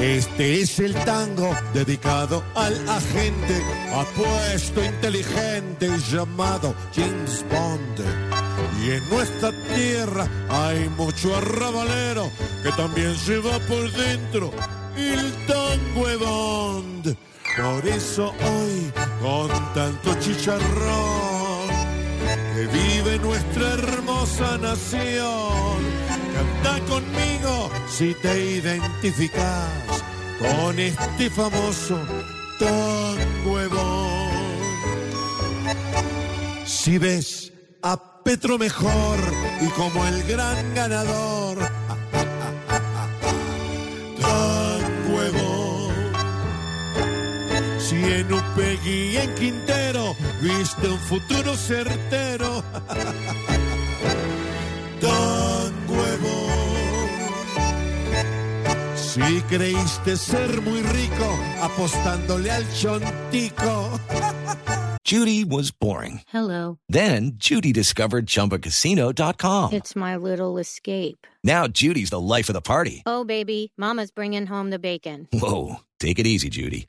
Este es el tango dedicado al agente apuesto inteligente llamado James Bond. Y en nuestra tierra hay mucho arrabalero que también se va por dentro el tango Bond. Por eso hoy, con tanto chicharrón, que vive nuestra hermosa nación, canta conmigo si te identificas con este famoso Bond. Si ves a Petro mejor y como el gran ganador. Tan. Si en Upegui en Quintero viste un futuro certero. Si creíste ser muy rico apostándole al chontico. Judy was boring. Hello. Then Judy discovered ChumbaCasino.com. It's my little escape. Now Judy's the life of the party. Oh, baby, Mama's bringing home the bacon. Whoa, take it easy, Judy.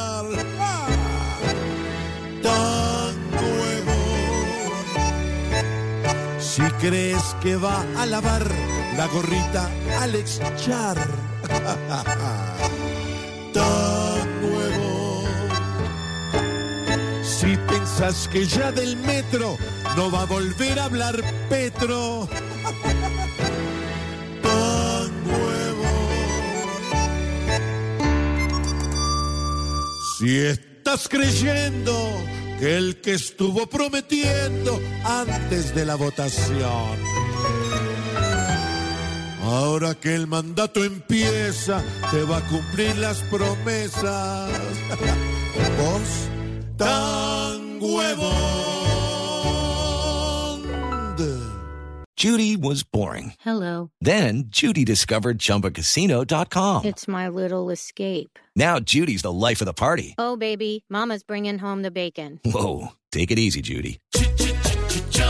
crees que va a lavar la gorrita Alex Char, tan nuevo. Si pensás que ya del metro no va a volver a hablar Petro. Tan nuevo. Si estás creyendo que el que estuvo prometiendo antes de la votación. Ahora que el mandato empieza, te va a cumplir las promesas. Vos tan huevón. Judy was boring. Hello. Then Judy discovered ChumbaCasino.com. It's my little escape. Now Judy's the life of the party. Oh, baby, Mama's bringing home the bacon. Whoa, take it easy, Judy.